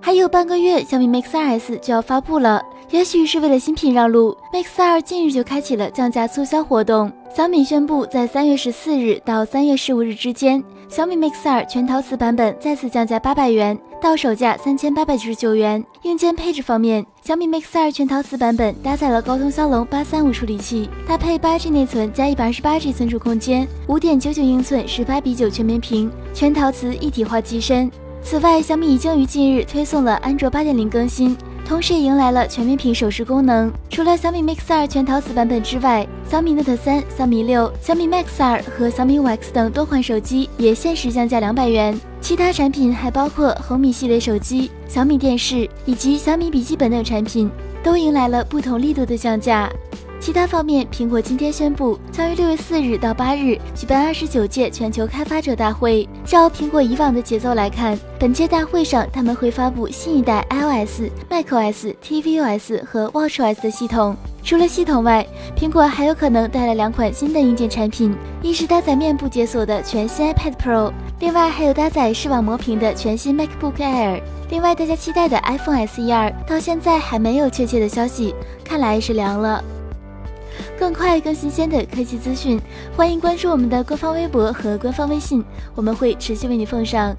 还有半个月，小米 Mix 2S 就要发布了。也许是为了新品让路，Mix 2近日就开启了降价促销活动。小米宣布，在三月十四日到三月十五日之间，小米 Mix 2全陶瓷版本再次降价八百元，到手价三千八百九十九元。硬件配置方面，小米 Mix 2全陶瓷版本搭载了高通骁龙八三五处理器，搭配八 G 内存加一百二十八 G 存储空间，五点九九英寸十八比九全面屏，全陶瓷一体化机身。此外，小米已经于近日推送了安卓八点零更新。同时也迎来了全面屏手势功能。除了小米 Mix 2全陶瓷版本之外，小米 Note 3、小米六、小米 Max 2和小米五 X 等多款手机也限时降价两百元。其他产品还包括红米系列手机、小米电视以及小米笔记本等产品，都迎来了不同力度的降价。其他方面，苹果今天宣布将于六月四日到八日举办二十九届全球开发者大会。照苹果以往的节奏来看，本届大会上他们会发布新一代 iOS、macOS、tvOS 和 watchOS 的系统。除了系统外，苹果还有可能带来两款新的硬件产品，一是搭载面部解锁的全新 iPad Pro，另外还有搭载视网膜屏的全新 MacBook Air。另外，大家期待的 iPhone SE 二到现在还没有确切的消息，看来是凉了。更快、更新鲜的科技资讯，欢迎关注我们的官方微博和官方微信，我们会持续为你奉上。